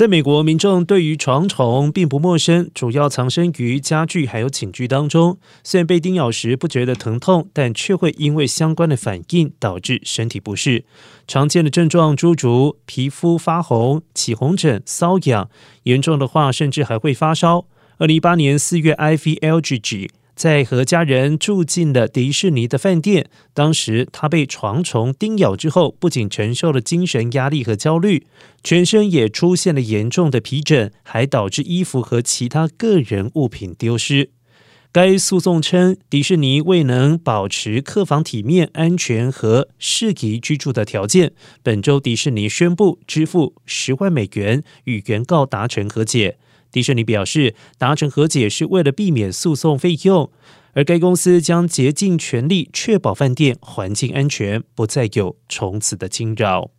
在美国，民众对于床虫并不陌生，主要藏身于家具还有寝具当中。虽然被叮咬时不觉得疼痛，但却会因为相关的反应导致身体不适。常见的症状诸如皮肤发红、起红疹、瘙痒，严重的话甚至还会发烧。二零一八年四月，IVLG。在和家人住进了迪士尼的饭店，当时他被床虫叮咬之后，不仅承受了精神压力和焦虑，全身也出现了严重的皮疹，还导致衣服和其他个人物品丢失。该诉讼称，迪士尼未能保持客房体面、安全和适宜居住的条件。本周，迪士尼宣布支付十万美元与原告达成和解。迪士尼表示，达成和解是为了避免诉讼费用，而该公司将竭尽全力确保饭店环境安全，不再有虫子的惊扰。